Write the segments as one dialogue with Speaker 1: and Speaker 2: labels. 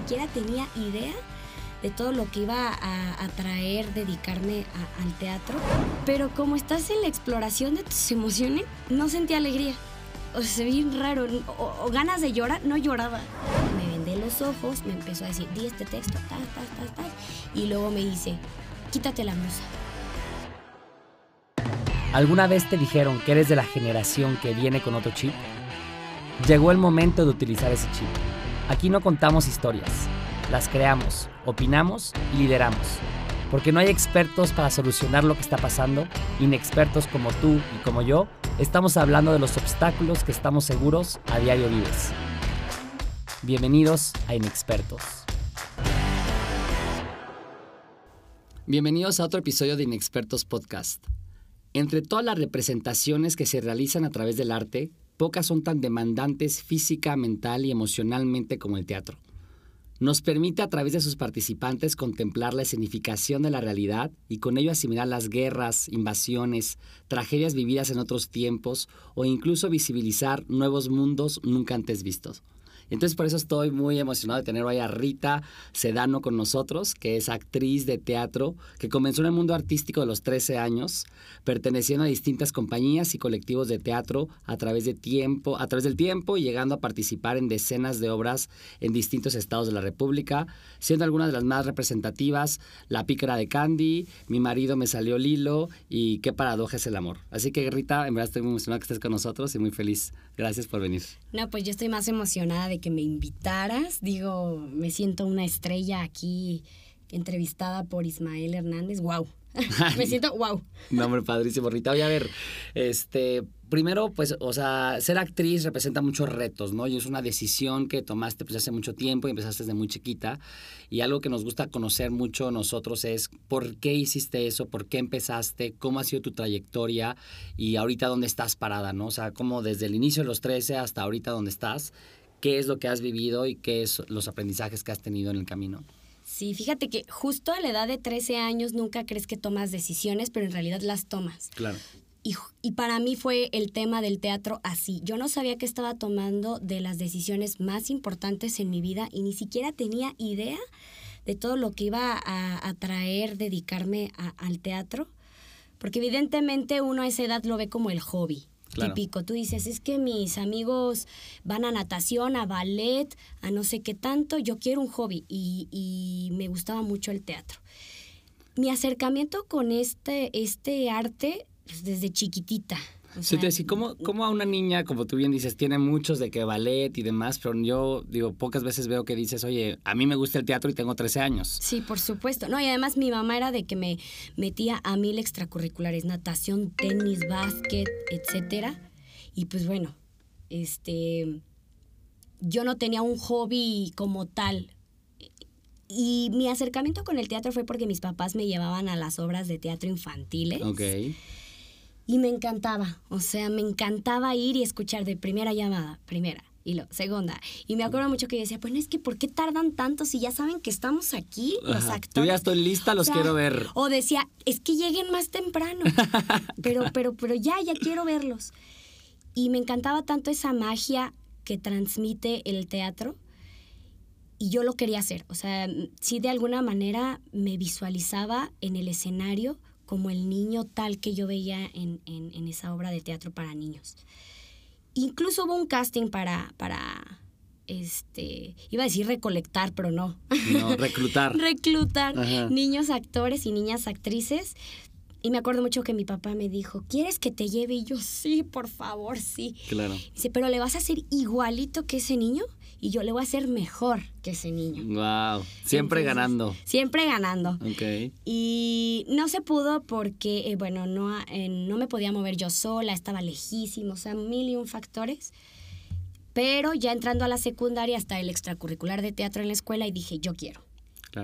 Speaker 1: siquiera tenía idea de todo lo que iba a, traer dedicarme al teatro. Pero como estás en la exploración de tus emociones, no sentía alegría. O sea, bien raro. O, ganas de llorar, no lloraba. Me vendé los ojos, me empezó a decir, di este texto, tal, tal, tal, tal. Y luego me dice, quítate la musa.
Speaker 2: ¿Alguna vez te dijeron que eres de la generación que viene con otro chip? Llegó el momento de utilizar ese chip. Aquí no contamos historias, las creamos, opinamos y lideramos. Porque no hay expertos para solucionar lo que está pasando, inexpertos como tú y como yo, estamos hablando de los obstáculos que estamos seguros a diario vives. Bienvenidos a Inexpertos. Bienvenidos a otro episodio de Inexpertos Podcast. Entre todas las representaciones que se realizan a través del arte, pocas son tan demandantes física, mental y emocionalmente como el teatro. Nos permite a través de sus participantes contemplar la escenificación de la realidad y con ello asimilar las guerras, invasiones, tragedias vividas en otros tiempos o incluso visibilizar nuevos mundos nunca antes vistos. Entonces por eso estoy muy emocionado de tener hoy a Rita Sedano con nosotros, que es actriz de teatro, que comenzó en el mundo artístico de los 13 años, perteneciendo a distintas compañías y colectivos de teatro a través de tiempo, a través del tiempo y llegando a participar en decenas de obras en distintos estados de la República, siendo algunas de las más representativas La pícara de Candy, Mi marido me salió Lilo y Qué paradoja es el amor. Así que Rita, en verdad estoy muy emocionada que estés con nosotros y muy feliz. Gracias por venir.
Speaker 1: No, pues yo estoy más emocionada de que me invitaras. Digo, me siento una estrella aquí entrevistada por Ismael Hernández. ¡Wow! me siento wow.
Speaker 2: No, hombre, padrísimo, Rita. Voy a ver, este, primero, pues, o sea, ser actriz representa muchos retos, ¿no? Y es una decisión que tomaste pues hace mucho tiempo y empezaste desde muy chiquita. Y algo que nos gusta conocer mucho nosotros es por qué hiciste eso, por qué empezaste, cómo ha sido tu trayectoria y ahorita dónde estás parada, ¿no? O sea, cómo desde el inicio de los 13 hasta ahorita dónde estás qué es lo que has vivido y qué es los aprendizajes que has tenido en el camino.
Speaker 1: Sí, fíjate que justo a la edad de 13 años nunca crees que tomas decisiones, pero en realidad las tomas.
Speaker 2: Claro.
Speaker 1: Y, y, para mí fue el tema del teatro así. Yo no sabía que estaba tomando de las decisiones más importantes en mi vida y ni siquiera tenía idea de todo lo que iba a, a traer dedicarme al teatro. Porque evidentemente uno a esa edad lo ve como el hobby típico. Tú dices, es que mis amigos van a natación, a ballet, a no sé qué tanto, yo quiero un hobby y, y me gustaba mucho el teatro. Mi acercamiento con este, este arte pues, desde chiquitita.
Speaker 2: Sí, te decía, ¿cómo, ¿cómo, a una niña, como tú bien dices, tiene muchos de que ballet y demás, pero yo digo, pocas veces veo que dices, oye, a mí me gusta el teatro y tengo 13 años.
Speaker 1: Sí, por supuesto. No, y además mi mamá era de que me metía a mil extracurriculares, natación, tenis, básquet, etcétera. Y pues bueno, este, yo no tenía un hobby como tal. Y mi acercamiento con el teatro fue porque mis papás me llevaban a las obras de teatro infantiles.
Speaker 2: Ok.
Speaker 1: Y me encantaba, o sea, me encantaba ir y escuchar de primera llamada, primera, y lo, segunda. Y me acuerdo mucho que yo decía, pues es que ¿por qué tardan tanto si ya saben que estamos aquí, los actores?
Speaker 2: Yo ya estoy lista, los quiero ver.
Speaker 1: O decía, es que lleguen más temprano. pero, pero, pero ya, ya quiero verlos. Y me encantaba tanto esa magia que transmite el teatro. Y yo lo quería hacer. O sea, sí de alguna manera me visualizaba en el escenario como el niño tal que yo veía en, esa obra de teatro para niños. Incluso hubo un casting para, para este, iba a decir recolectar, pero no.
Speaker 2: No, reclutar.
Speaker 1: reclutar niños actores y niñas actrices. Y me acuerdo mucho que mi papá me dijo, ¿quieres que te lleve? Y yo, sí, por favor, sí.
Speaker 2: Claro.
Speaker 1: Dice, pero le vas a hacer igualito que ese niño y yo le voy a hacer mejor que ese niño.
Speaker 2: Wow, siempre ganando.
Speaker 1: Siempre ganando.
Speaker 2: Ok.
Speaker 1: Y no se pudo porque, eh, bueno, no, eh, no me podía mover yo sola, estaba lejísimo, o sea, mil y un factores. Pero ya entrando a la secundaria, hasta el extracurricular de teatro en la escuela y dije, yo quiero.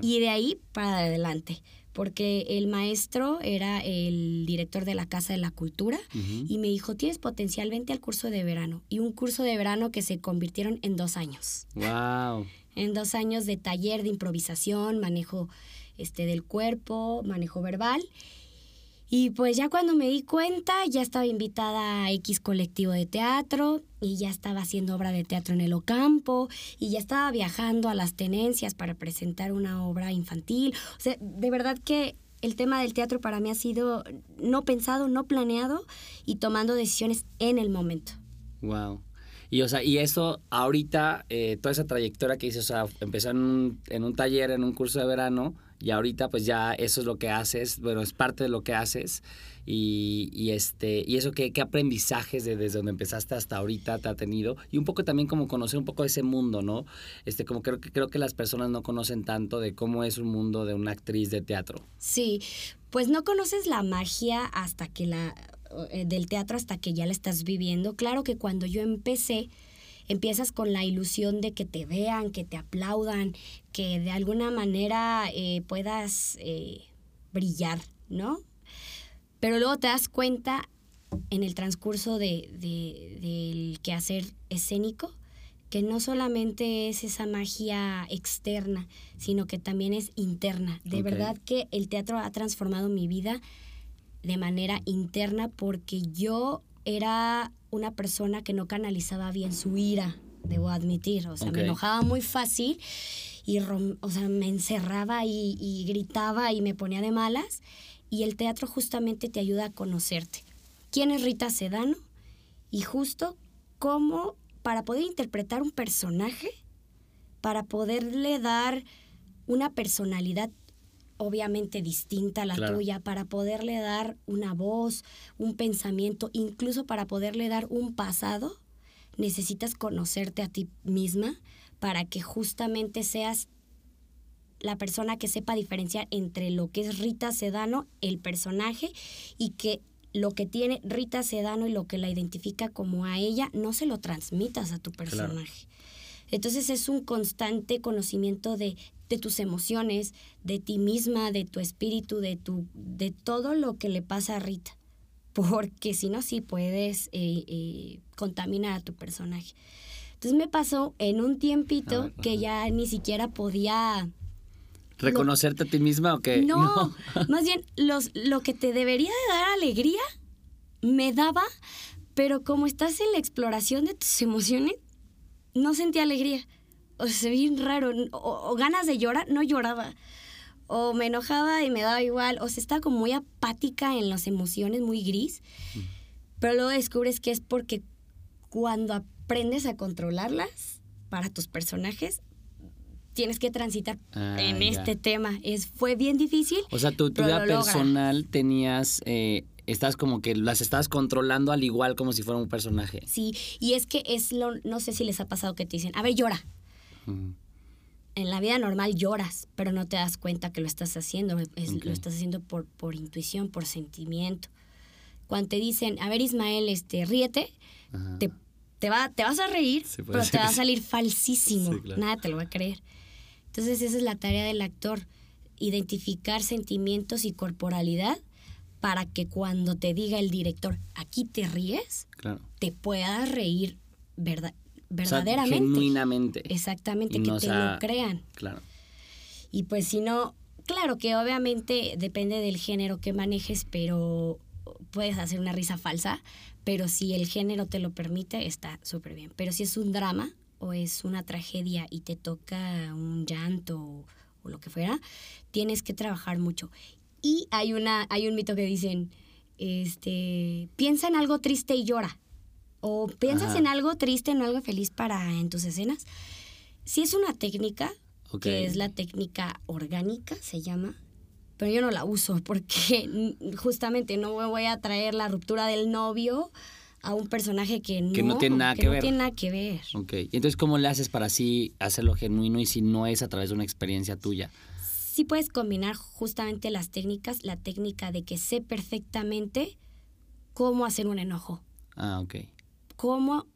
Speaker 1: Y de ahí para adelante porque el maestro era el director de la Casa de la Cultura y me dijo, tienes potencial, vente al curso de verano. Y un curso de verano que se convirtieron en dos años.
Speaker 2: ¡Wow!
Speaker 1: En dos años de taller de improvisación, manejo este, del cuerpo, manejo verbal. Y pues ya cuando me di cuenta, ya estaba invitada a X colectivo de teatro y ya estaba haciendo obra de teatro en el Ocampo y ya estaba viajando a las tenencias para presentar una obra infantil. O sea, de verdad que el tema del teatro para mí ha sido no pensado, no planeado y tomando decisiones en el momento.
Speaker 2: Wow. Y, o sea, y eso ahorita, eh, toda esa trayectoria que hice, o sea, empezó en un, en un taller, en un curso de verano, y ahorita pues ya eso es lo que haces, bueno, es parte de lo que haces. Y, y este, y eso, ¿qué, qué aprendizajes de, desde donde empezaste hasta ahorita te ha tenido? Y un poco también como conocer un poco ese mundo, ¿no? Este, como creo que, creo que las personas no conocen tanto de cómo es un mundo de una actriz de teatro.
Speaker 1: Sí, pues no conoces la magia hasta que la, eh, del teatro hasta que ya la estás viviendo. Claro que cuando yo empecé, empiezas con la ilusión de que te vean, que te aplaudan, que de alguna manera eh, puedas eh, brillar, ¿no? Pero luego te das cuenta en el transcurso de, de, del quehacer escénico que no solamente es esa magia externa, sino que también es interna. De verdad que el teatro ha transformado mi vida de manera interna porque yo era una persona que no canalizaba bien su ira, debo admitir. O sea,
Speaker 2: Ok.
Speaker 1: me enojaba muy fácil y rom- o sea, me encerraba y, y gritaba y me ponía de malas. Y el teatro justamente te ayuda a conocerte. ¿Quién es Rita Sedano? Y justo cómo para poder interpretar un personaje, para poderle dar una personalidad obviamente distinta a la
Speaker 2: Claro.
Speaker 1: tuya, para poderle dar una voz, un pensamiento, incluso para poderle dar un pasado, necesitas conocerte a ti misma para que justamente seas la persona que sepa diferenciar entre lo que es Rita Sedano, el personaje, y que lo que tiene Rita Sedano y lo que la identifica como a ella, no se lo transmitas a tu personaje. Entonces es un constante conocimiento de, de tus emociones, de ti misma, de tu espíritu, de, tu, de todo lo que le pasa a Rita. Porque si no, sí puedes eh, eh, contaminar a tu personaje. Entonces me pasó en un tiempito
Speaker 2: Ah,
Speaker 1: que ya ni siquiera podía
Speaker 2: ¿Reconocerte a ti misma o qué?
Speaker 1: no, más bien los, lo que te debería de dar alegría me daba, pero como estás en la exploración de tus emociones, no sentía alegría. O sea, bien raro. O, o ganas de llorar, no lloraba. O me enojaba y me daba igual. O sea, estaba como muy apática en las emociones, muy gris. Pero luego descubres que es porque cuando aprendes a controlarlas para tus personajes, tienes que transitar
Speaker 2: Ah,
Speaker 1: en
Speaker 2: ya.
Speaker 1: este tema. Es, fue bien difícil.
Speaker 2: O sea, tu, vida
Speaker 1: lo logra.
Speaker 2: personal tenías, eh, estás como que las estás controlando al igual como si fuera un personaje.
Speaker 1: Sí, y es que es lo, no sé si les ha pasado que te dicen, a ver, llora.
Speaker 2: Mm.
Speaker 1: En la vida normal lloras, pero no te das cuenta que lo estás haciendo. es-. Lo estás haciendo por, por intuición, por sentimiento. Cuando te dicen, a ver, Ismael, este, ríete,
Speaker 2: Ajá.
Speaker 1: te, te, va, te vas a reír,
Speaker 2: Sí,
Speaker 1: pero te va a salir falsísimo.
Speaker 2: Sí, claro.
Speaker 1: Nada te lo va a creer. Entonces esa es la tarea del actor, identificar sentimientos y corporalidad para que cuando te diga el director, aquí te ríes,
Speaker 2: Claro.
Speaker 1: te puedas reír verdad,
Speaker 2: O sea,
Speaker 1: verdaderamente.
Speaker 2: genuinamente.
Speaker 1: Exactamente, que
Speaker 2: o
Speaker 1: te
Speaker 2: sea,
Speaker 1: lo crean.
Speaker 2: Claro.
Speaker 1: Y pues si no, claro que obviamente depende del género que manejes, pero puedes hacer una risa falsa, pero si el género te lo permite, está súper bien. Pero si es un drama o es una tragedia y te toca un llanto o, o lo que fuera, tienes que trabajar mucho. Y hay, una, hay un mito que dicen, este, piensa en algo triste y llora. O piensas
Speaker 2: Ajá.
Speaker 1: en algo triste, en algo feliz para en tus escenas. Si es una técnica, que es la técnica orgánica, se llama. Pero yo no la uso porque justamente no me voy a traer la ruptura del novio a un personaje que no,
Speaker 2: Que no tiene nada que
Speaker 1: no
Speaker 2: ver.
Speaker 1: tiene nada que ver.
Speaker 2: Ok. Y entonces, ¿cómo le haces para así hacerlo genuino y si no es a través de una experiencia tuya?
Speaker 1: Sí puedes combinar justamente las técnicas, la técnica de que sé perfectamente cómo hacer un enojo,
Speaker 2: Ah, ok.
Speaker 1: Cómo,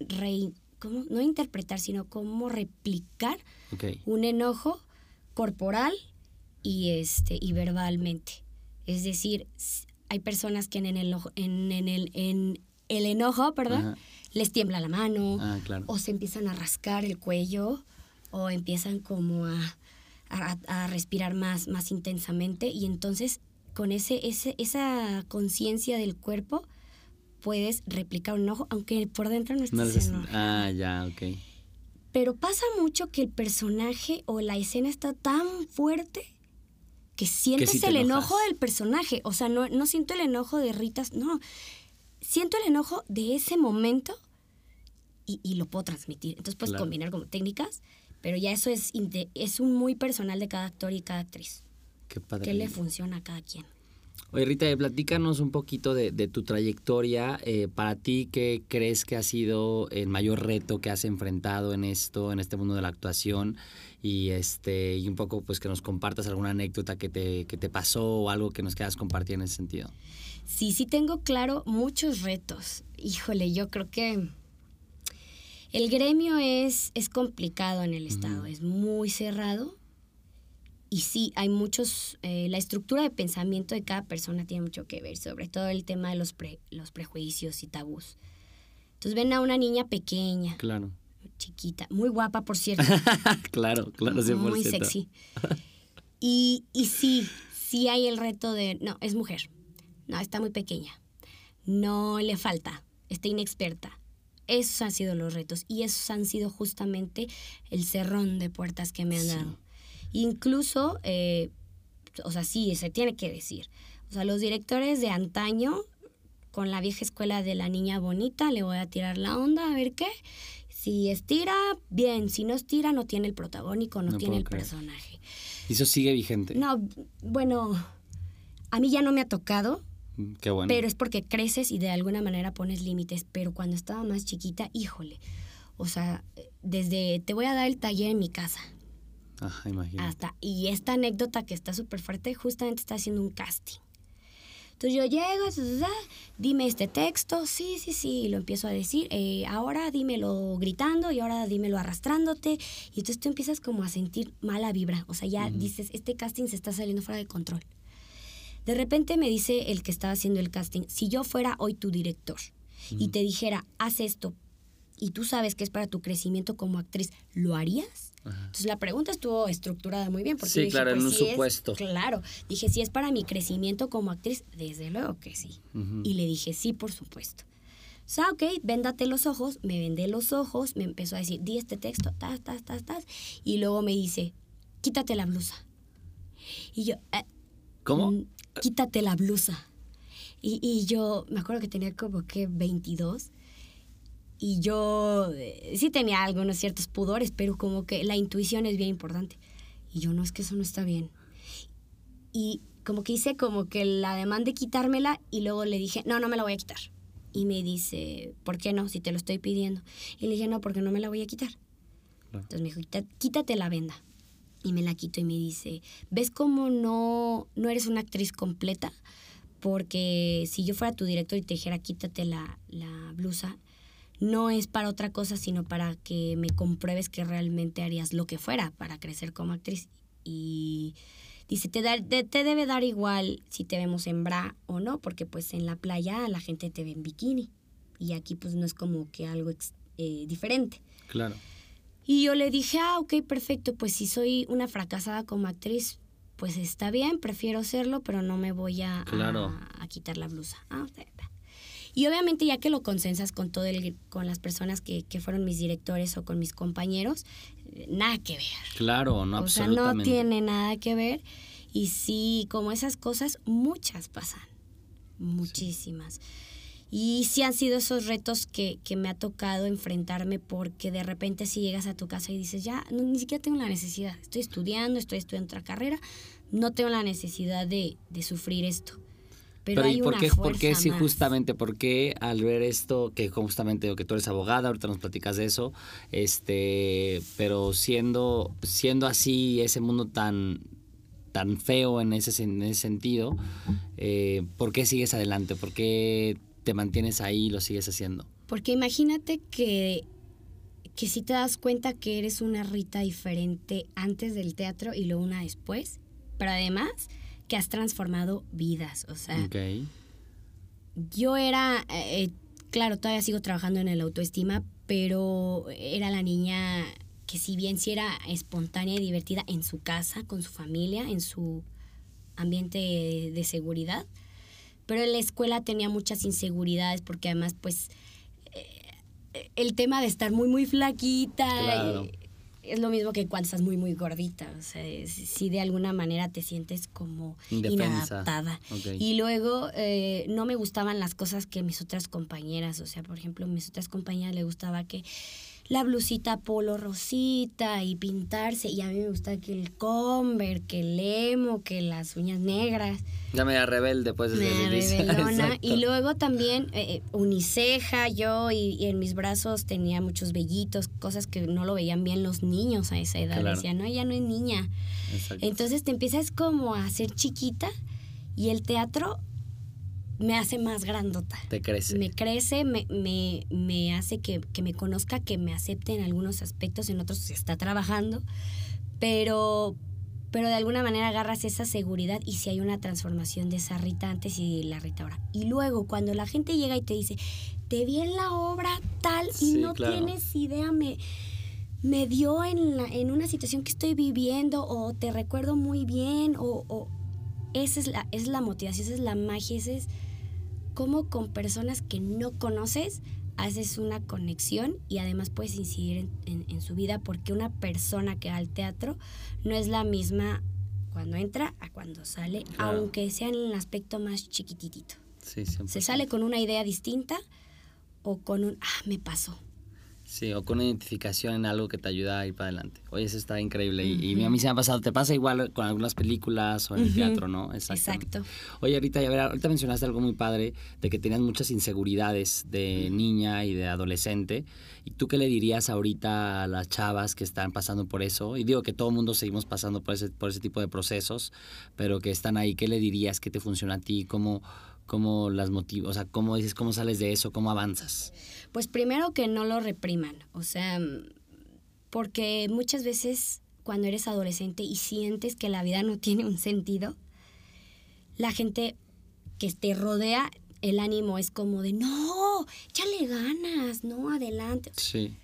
Speaker 1: re- cómo no interpretar, sino cómo replicar un enojo corporal y este y verbalmente. Es decir, hay personas que en el ojo- en, en el en el enojo, perdón,
Speaker 2: Ajá.
Speaker 1: les tiembla la mano
Speaker 2: Ah, claro.
Speaker 1: o se empiezan a rascar el cuello o empiezan como a, a- a respirar más más intensamente y entonces con ese, ese, esa conciencia del cuerpo, puedes replicar un enojo, aunque por dentro no estés
Speaker 2: No les-
Speaker 1: enojado.
Speaker 2: ah, ya, ok.
Speaker 1: Pero pasa mucho que el personaje o la escena está tan fuerte que sientes
Speaker 2: te
Speaker 1: el
Speaker 2: enojas.
Speaker 1: enojo del personaje. O sea, no, no siento el enojo de Ritas, no. Siento el enojo de ese momento y, y lo puedo transmitir. Entonces puedes
Speaker 2: Claro.
Speaker 1: combinar como técnicas, pero ya eso es, es un muy personal de cada actor y cada actriz.
Speaker 2: Qué padre.
Speaker 1: ¿Qué le funciona a cada quien?
Speaker 2: Oye, Rita, platícanos un poquito de, de tu trayectoria. Eh, para ti, ¿qué crees que ha sido el mayor reto que has enfrentado en esto, en este mundo de la actuación? Y este y un poco, pues, que nos compartas alguna anécdota que te, que te pasó o algo que nos quieras compartir en ese sentido.
Speaker 1: Sí, sí tengo claro muchos retos. Híjole, yo creo que el gremio es, es complicado en el estado, es muy cerrado. Y sí, hay muchos, eh, la estructura de pensamiento de cada persona tiene mucho que ver, sobre todo el tema de los, pre- los prejuicios y tabús. Entonces ven a una niña pequeña,
Speaker 2: Claro.
Speaker 1: chiquita, muy guapa, por cierto,
Speaker 2: claro, claro, 100%.
Speaker 1: muy sexy. Y, y sí, sí hay el reto de, no, es mujer, no, está muy pequeña, no le falta, está inexperta. Esos han sido los retos y esos han sido justamente el cerrón de puertas que me han
Speaker 2: Sí.
Speaker 1: Incluso, eh, o sea, sí, se tiene que decir. O sea, los directores de antaño, con la vieja escuela de la niña bonita, le voy a tirar la onda, a ver qué. Si estira, bien. Si no estira, no tiene el protagónico, no,
Speaker 2: No
Speaker 1: tiene el
Speaker 2: creer.
Speaker 1: personaje.
Speaker 2: Y eso sigue vigente.
Speaker 1: No, bueno, a mí ya no me ha tocado,
Speaker 2: Mm, Qué bueno.
Speaker 1: pero es porque creces y de alguna manera pones límites. Pero cuando estaba más chiquita, híjole. O sea, desde te voy a dar el taller en mi casa
Speaker 2: Ajá, imagino.
Speaker 1: hasta. Y esta anécdota que está súper fuerte, justamente está haciendo un casting. Entonces yo llego, dime este texto, sí, sí, sí, y lo empiezo a decir, eh, ahora dímelo gritando y ahora dímelo arrastrándote. Y entonces tú empiezas como a sentir mala vibra, o sea, ya dices, este casting se está saliendo fuera de control. De repente me dice el que estaba haciendo el casting, si yo fuera hoy tu director y te dijera, haz esto, y tú sabes que es para tu crecimiento como actriz, ¿lo harías? Entonces la pregunta estuvo estructurada muy bien. Porque
Speaker 2: Sí,
Speaker 1: dije,
Speaker 2: claro, en
Speaker 1: pues,
Speaker 2: un
Speaker 1: si es-
Speaker 2: supuesto.
Speaker 1: claro, dije, si es para mi crecimiento como actriz, desde luego que sí.
Speaker 2: Ujú.
Speaker 1: Y le dije, sí, por supuesto. O sea, ok, véndate los ojos, me vendé los ojos, me empezó a decir, di este texto, tas, tas, tas, tas, y luego me dice, quítate la blusa. Y yo, "Eh,
Speaker 2: ¿Cómo?
Speaker 1: mm, quítate la blusa. Y, y yo, me acuerdo que tenía como que 22. Y yo eh, sí tenía algunos ciertos pudores, pero como que la intuición es bien importante. Y yo, no, es que eso no está bien. Y como que hice como que la demanda de quitármela y luego le dije, no, no me la voy a quitar. Y me dice, ¿por qué no? Si te lo estoy pidiendo. Y le dije, no, porque no me la voy a quitar.
Speaker 2: Claro.
Speaker 1: Entonces me dijo, "Quita- quítate la venda. Y me la quito y me dice, ¿ves cómo no, no eres una actriz completa? Porque si yo fuera tu director y te dijera, quítate la, la blusa, no es para otra cosa, sino para que me compruebes que realmente harías lo que fuera para crecer como actriz. Y dice, te, da- te, te debe dar igual si te vemos en bra o no, porque pues en la playa la gente te ve en bikini. Y aquí pues no es como que algo eh, diferente.
Speaker 2: Claro.
Speaker 1: Y yo le dije, ah, ok, perfecto, pues si soy una fracasada como actriz, pues está bien, prefiero serlo, pero no me voy a, a-
Speaker 2: Claro.
Speaker 1: a quitar la blusa. Ah. Y obviamente ya que lo consensas con todo el, con las personas que, que fueron mis directores o con mis compañeros, eh, nada que ver.
Speaker 2: Claro, no,
Speaker 1: o sea,
Speaker 2: absolutamente.
Speaker 1: no tiene nada que ver. Y sí, como esas cosas, muchas pasan. Muchísimas. Y sí han sido esos retos que, que me ha tocado enfrentarme porque de repente si llegas a tu casa y dices, ya, no, ni siquiera tengo la necesidad. Estoy estudiando, estoy estudiando otra carrera, no tengo la necesidad de, de sufrir esto. Pero,
Speaker 2: ¿y por qué, por qué sí justamente, por qué al ver esto, que justamente que tú eres abogada, ahorita nos platicas de eso, este, pero siendo, siendo así ese mundo tan tan feo en ese, en ese sentido, eh, ¿por qué sigues adelante? ¿Por qué te mantienes ahí y lo sigues haciendo?
Speaker 1: Porque imagínate que, que si te das cuenta que eres una Rita diferente antes del teatro y luego una después, pero además que has transformado vidas. O sea,
Speaker 2: Ok.
Speaker 1: yo era, eh, claro, todavía sigo trabajando en el autoestima, pero era la niña que si bien sí era espontánea y divertida en su casa, con su familia, en su ambiente de seguridad, pero en la escuela tenía muchas inseguridades porque además pues eh, el tema de estar muy muy flaquita
Speaker 2: Claro.
Speaker 1: eh, es lo mismo que cuando estás muy muy gordita, o sea, si, si de alguna manera te sientes como
Speaker 2: Indefensa.
Speaker 1: inadaptada. Y luego eh, no me gustaban las cosas que mis otras compañeras, o sea, por ejemplo, mis otras compañeras le gustaba que la blusita polo rosita y pintarse, y a mí me gustaba que el Converse, que el emo, que las uñas negras.
Speaker 2: Ya me rebelde, pues,
Speaker 1: Me rebelona.
Speaker 2: Exacto.
Speaker 1: Y luego también eh, eh, uniceja yo y, y en mis brazos tenía muchos vellitos, cosas que no lo veían bien los niños a esa edad.
Speaker 2: Claro.
Speaker 1: Decían, no, ella no es niña.
Speaker 2: Exacto.
Speaker 1: Entonces te empiezas como a hacer chiquita y el teatro me hace más grandota.
Speaker 2: Te crece.
Speaker 1: Me crece, me, me, me hace que, que me conozca, que me acepte en algunos aspectos, en otros se está trabajando, pero, pero de alguna manera agarras esa seguridad y si hay una transformación de esa Rita antes y la Rita ahora. Y luego cuando la gente llega y te dice, te vi en la obra tal y
Speaker 2: Sí,
Speaker 1: no
Speaker 2: claro.
Speaker 1: tienes idea, me, me dio en, la- en una situación que estoy viviendo o te recuerdo muy bien o, o esa es la, es la motivación, esa es la magia, ese es cómo con personas que no conoces haces una conexión y además puedes incidir en, en- en su vida porque una persona que va al teatro no es la misma cuando entra a cuando sale,
Speaker 2: Claro.
Speaker 1: aunque sea en el aspecto más chiquititito.
Speaker 2: Sí, 100%.
Speaker 1: Se sale con una idea distinta o con un, ah, me pasó.
Speaker 2: Sí, o con una identificación en algo que te ayuda a ir para adelante. Oye, eso está increíble. Y- Y, a mí se me ha pasado, te pasa igual con algunas películas o en el teatro, ¿no?
Speaker 1: Exacto.
Speaker 2: Oye, ahorita, ya ver, ahorita mencionaste algo muy padre de que tenías muchas inseguridades de niña y de adolescente. ¿Y tú qué le dirías ahorita a las chavas que están pasando por eso? Y digo que todo el mundo seguimos pasando por ese, por ese tipo de procesos, pero que están ahí. ¿Qué le dirías? ¿Qué te funciona a ti? ¿Cómo, cómo las motivas? O sea, ¿cómo dices, cómo sales de eso? ¿Cómo avanzas?
Speaker 1: Pues primero que no lo repriman, o sea, porque muchas veces cuando eres adolescente y sientes que la vida no tiene un sentido, la gente que te rodea, el ánimo es como de, no, échale ganas, no, adelante.
Speaker 2: Sí.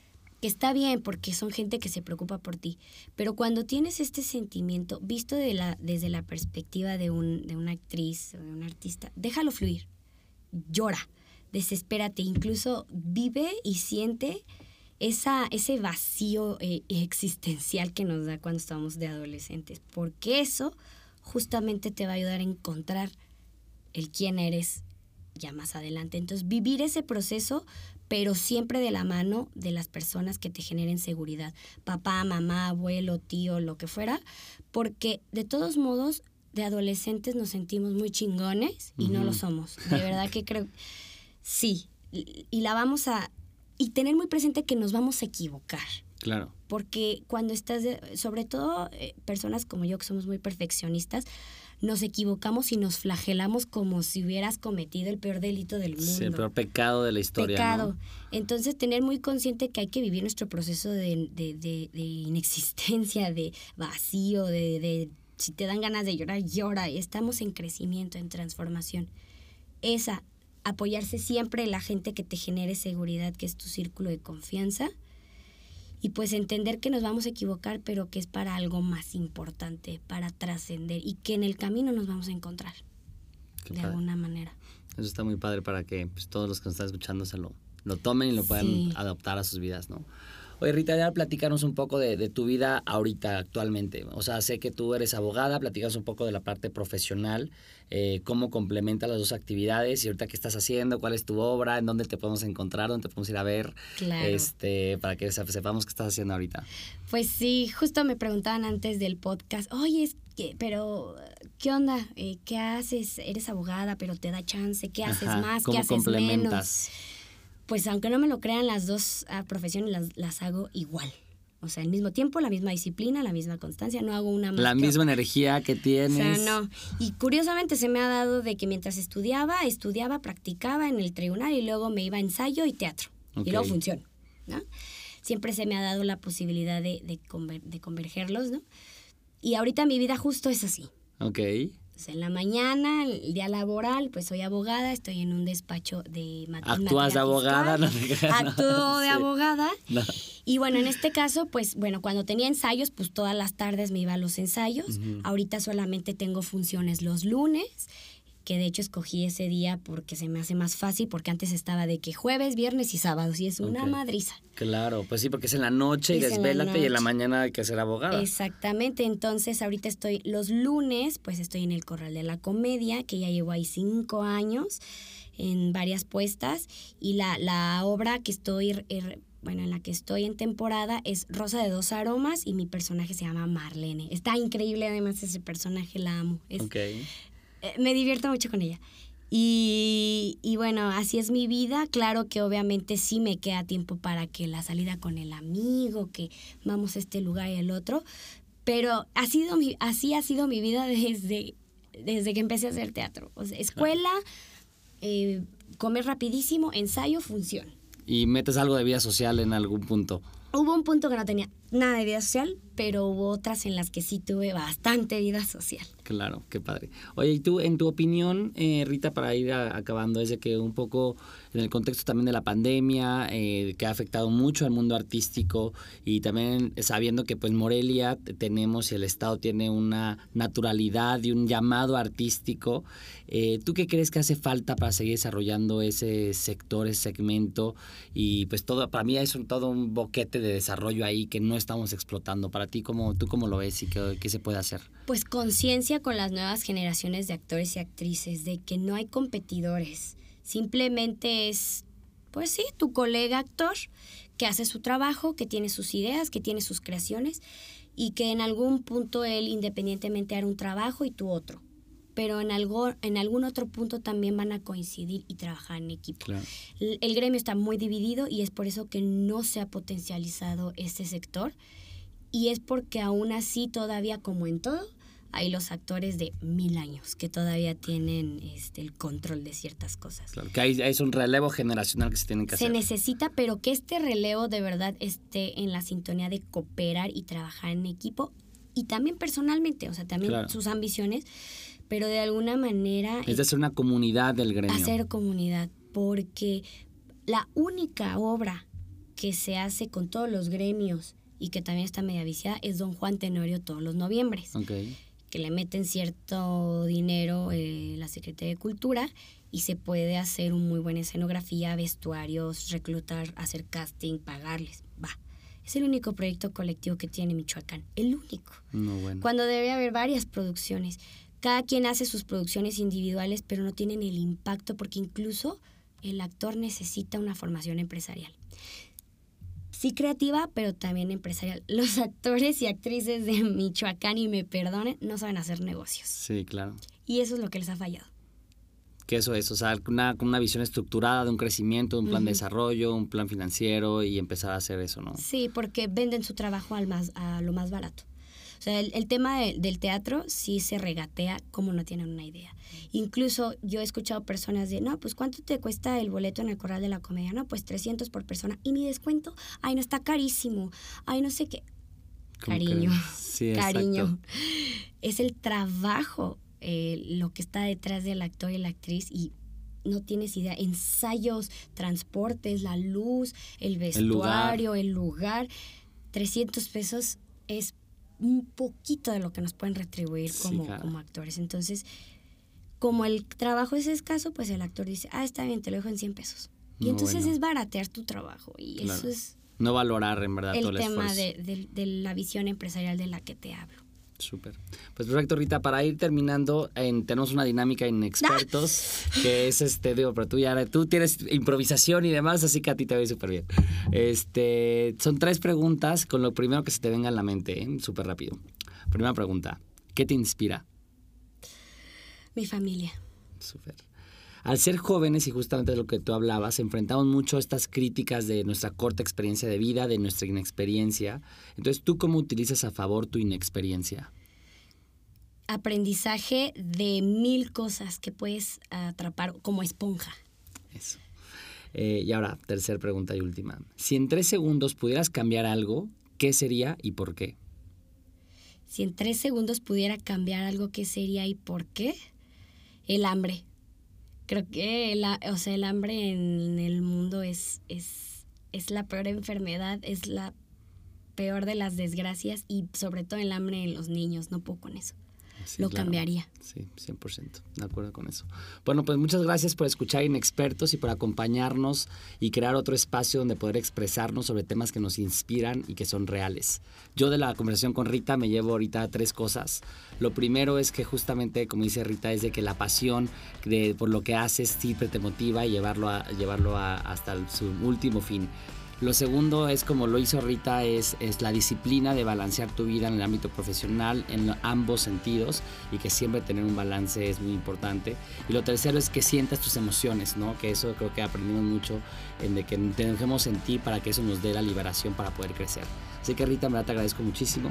Speaker 1: Que está bien porque son gente que se preocupa por ti, pero cuando tienes este sentimiento visto de la, desde la perspectiva de, un, de una actriz o de un artista, déjalo fluir, llora, desespérate, incluso vive y siente esa, ese vacío eh, existencial que nos da cuando estamos de adolescentes, porque eso justamente te va a ayudar a encontrar el quién eres ya más adelante. Entonces, vivir ese proceso, pero siempre de la mano de las personas que te generen seguridad, papá, mamá, abuelo, tío, lo que fuera, porque de todos modos, de adolescentes nos sentimos muy chingones y no lo somos. De verdad que creo, sí, y y la vamos a, y tener muy presente que nos vamos a equivocar
Speaker 2: Claro.
Speaker 1: porque cuando estás, de- sobre todo eh, personas como yo que somos muy perfeccionistas, nos equivocamos y nos flagelamos como si hubieras cometido el peor delito del mundo.
Speaker 2: Sí, el peor pecado de la historia.
Speaker 1: Pecado.
Speaker 2: ¿no?
Speaker 1: Entonces, tener muy consciente que hay que vivir nuestro proceso de, de- de- de inexistencia, de vacío, de, de si te dan ganas de llorar, llora. Estamos en crecimiento, en transformación. Esa, apoyarse siempre en la gente que te genere seguridad, que es tu círculo de confianza. Y pues entender que nos vamos a equivocar, pero que es para algo más importante, para trascender y que en el camino nos vamos a encontrar,
Speaker 2: Qué
Speaker 1: de
Speaker 2: padre.
Speaker 1: alguna manera.
Speaker 2: Eso está muy padre para que pues, todos los que nos están escuchando se lo, lo tomen y lo puedan
Speaker 1: Sí.
Speaker 2: adoptar a sus vidas, ¿no? Oye, Rita, ya platícanos un poco de, de tu vida ahorita, actualmente. O sea, sé que tú eres abogada, platicas un poco de la parte profesional, eh, cómo complementa las dos actividades y ahorita qué estás haciendo, cuál es tu obra, en dónde te podemos encontrar, dónde te podemos ir a ver,
Speaker 1: Claro.
Speaker 2: este, para que se- sepamos qué estás haciendo ahorita.
Speaker 1: Pues sí, justo me preguntaban antes del podcast, oye, es que, pero, ¿qué onda? Eh, ¿Qué haces? Eres abogada, pero te da chance. ¿Qué haces
Speaker 2: Ajá,
Speaker 1: más? ¿Qué
Speaker 2: ¿Cómo
Speaker 1: haces menos? Pues aunque no me lo crean, las dos ah, profesiones las, las hago igual. O sea, al mismo tiempo, la misma disciplina, la misma constancia, no hago una más
Speaker 2: La misma
Speaker 1: otra.
Speaker 2: energía que
Speaker 1: O
Speaker 2: tienes.
Speaker 1: sea, no. Y curiosamente se me ha dado de que mientras estudiaba, estudiaba, practicaba en el tribunal y luego me iba a ensayo y teatro. Y luego función, ¿no? Siempre se me ha dado la posibilidad de, de, conver- de convergerlos, ¿no? Y ahorita mi vida justo es así.
Speaker 2: Ok.
Speaker 1: Pues en la mañana, el día laboral, pues soy abogada, estoy en un despacho de matemáticas.
Speaker 2: ¿Actúas de abogada? No
Speaker 1: Actúo de abogada. Y bueno, en este caso, pues bueno, cuando tenía ensayos, pues todas las tardes me iba a los ensayos. Ahorita solamente tengo funciones los lunes que de hecho escogí ese día porque se me hace más fácil, porque antes estaba de que jueves, viernes y sábados, y es una madriza.
Speaker 2: Claro, pues sí, porque es en la noche y desvélate y en la mañana hay que ser abogada.
Speaker 1: Exactamente, entonces ahorita estoy los lunes, pues estoy en el Corral de la Comedia, que ya llevo ahí cinco años en varias puestas, y la, la obra que estoy... Er, bueno, en la que estoy en temporada es Rosa de dos aromas y mi personaje se llama Marlene. Está increíble además ese personaje, la amo. Es, me divierto mucho con ella. Y, y, bueno, así es mi vida. Claro que obviamente sí me queda tiempo para que la salida con el amigo, que vamos a este lugar y el otro. Pero ha sido mi, así ha sido mi vida desde, desde que empecé a hacer teatro. O sea, escuela, eh, comer rapidísimo, ensayo, función.
Speaker 2: ¿Y metes algo de vida social en algún punto?
Speaker 1: Hubo un punto que no tenía nada de vida social, pero hubo otras en las que sí tuve bastante vida social.
Speaker 2: Claro, qué padre. Oye, y tú, en tu opinión, eh, Rita, para ir acabando, es de que un poco en el contexto también de la pandemia, eh, que ha afectado mucho al mundo artístico y también sabiendo que pues Morelia tenemos y el Estado tiene una naturalidad y un llamado artístico, eh, ¿tú qué crees que hace falta para seguir desarrollando ese sector, ese segmento? Y pues todo, para mí es un, todo un boquete de desarrollo ahí que no estamos explotando. Para ti, ¿cómo, ¿tú cómo lo ves y qué, qué se puede hacer?
Speaker 1: Pues conciencia con las nuevas generaciones de actores y actrices de que no hay competidores Simplemente es, pues sí, tu colega actor que hace su trabajo, que tiene sus ideas, que tiene sus creaciones y que en algún punto él independientemente hará un trabajo y tú otro. Pero en, algo, en algún otro punto también van a coincidir y trabajar en equipo. El, el gremio está muy dividido y es por eso que no se ha potencializado este sector. Y es porque aún así todavía como en todo, hay los actores de mil años que todavía tienen este, el control de ciertas cosas.
Speaker 2: Claro, que hay, es un relevo generacional que se tiene que hacer.
Speaker 1: Se necesita, pero que este relevo de verdad esté en la sintonía de cooperar y trabajar en equipo y también personalmente, o sea, también sus ambiciones, pero de alguna manera...
Speaker 2: Es de ser una comunidad del gremio.
Speaker 1: Hacer comunidad, porque la única obra que se hace con todos los gremios y que también está media viciada es Don Juan Tenorio todos los noviembres. Okay que le meten cierto dinero eh, la Secretaría de Cultura y se puede hacer un muy buena escenografía, vestuarios, reclutar, hacer casting, pagarles. Va. Es el único proyecto colectivo que tiene Michoacán. El único. Cuando debe haber varias producciones. Cada quien hace sus producciones individuales, pero no tienen el impacto porque incluso el actor necesita una formación empresarial sí creativa, pero también empresarial. Los actores y actrices de Michoacán, y me perdonen, no saben hacer negocios.
Speaker 2: Sí, claro.
Speaker 1: Y eso es lo que les ha fallado.
Speaker 2: Que eso es, o sea, una, una visión estructurada de un crecimiento, un plan de desarrollo, un plan financiero y empezar a hacer eso, ¿no?
Speaker 1: Sí, porque venden su trabajo al más, a lo más barato. O sea, el, tema del teatro sí se regatea como no tienen una idea. Incluso yo he escuchado personas de, no, pues ¿cuánto te cuesta el boleto en el Corral de la Comedia? No, pues 300 por persona. Y mi descuento, ay, no está carísimo. Ay, no sé qué. Cariño, sí, cariño. Es el trabajo eh, lo que está detrás del actor y la actriz y no tienes idea, ensayos, transportes, la luz, el vestuario, el lugar. 300 pesos es un poquito de lo que nos pueden retribuir como, como actores. Entonces, como el trabajo es escaso, pues el actor dice, ah, está bien, te lo dejo en 100 pesos. Y entonces es baratear tu trabajo. Y eso es...
Speaker 2: No valorar en verdad
Speaker 1: el
Speaker 2: todo el
Speaker 1: tema de, de, la visión empresarial de la que te hablo.
Speaker 2: Súper. Pues perfecto, Rita. Para ir terminando, tenemos una dinámica en expertos, que es este, digo, pero tú ya tú tienes improvisación y demás, así que a ti te va súper bien. Este, son tres preguntas con lo primero que se te venga a la mente, ¿eh? súper rápido. Primera pregunta, ¿qué te inspira?
Speaker 1: Mi familia.
Speaker 2: Súper. Al ser jóvenes, y justamente de lo que tú hablabas, enfrentamos mucho estas críticas de nuestra corta experiencia de vida, de nuestra inexperiencia. Entonces, ¿tú cómo utilizas a favor tu inexperiencia?
Speaker 1: Aprendizaje de mil cosas que puedes atrapar como esponja.
Speaker 2: Eso. Eh, y ahora, tercera pregunta y última. Si en tres segundos pudieras cambiar algo, ¿qué sería y por qué?
Speaker 1: Si en tres segundos pudiera cambiar algo, ¿qué sería y por qué? El hambre. Creo que el, o sea, el hambre en el mundo es, es, es la peor enfermedad, es la peor de las desgracias y sobre todo el hambre en los niños. No puedo con eso lo cambiaría.
Speaker 2: Sí, 100%, de acuerdo con eso. Bueno, pues muchas gracias por escuchar Inexpertos y por acompañarnos y crear otro espacio donde poder expresarnos sobre temas que nos inspiran y que son reales. Yo de la conversación con Rita me llevo ahorita tres cosas. Lo primero es que justamente, como dice Rita, es de que la pasión de, por lo que haces siempre te motiva y llevarlo, a, llevarlo hasta su último fin. Lo segundo es como lo hizo Rita, es, es la disciplina de balancear tu vida en el ámbito profesional en ambos sentidos y que siempre tener un balance es muy importante. Y lo tercero es que sientas tus emociones, ¿no? Que eso creo que aprendimos mucho en de que te dejemos en ti para que eso nos dé la liberación para poder crecer. Así que Rita, me te agradezco muchísimo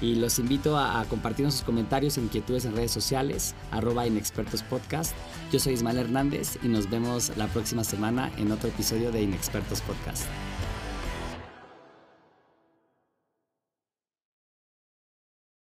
Speaker 2: y los invito a, a compartirnos sus comentarios e inquietudes en redes sociales, arroba Inexpertos. Yo soy Ismael Hernández y nos vemos la próxima semana en otro episodio de Inexpertos Podcast.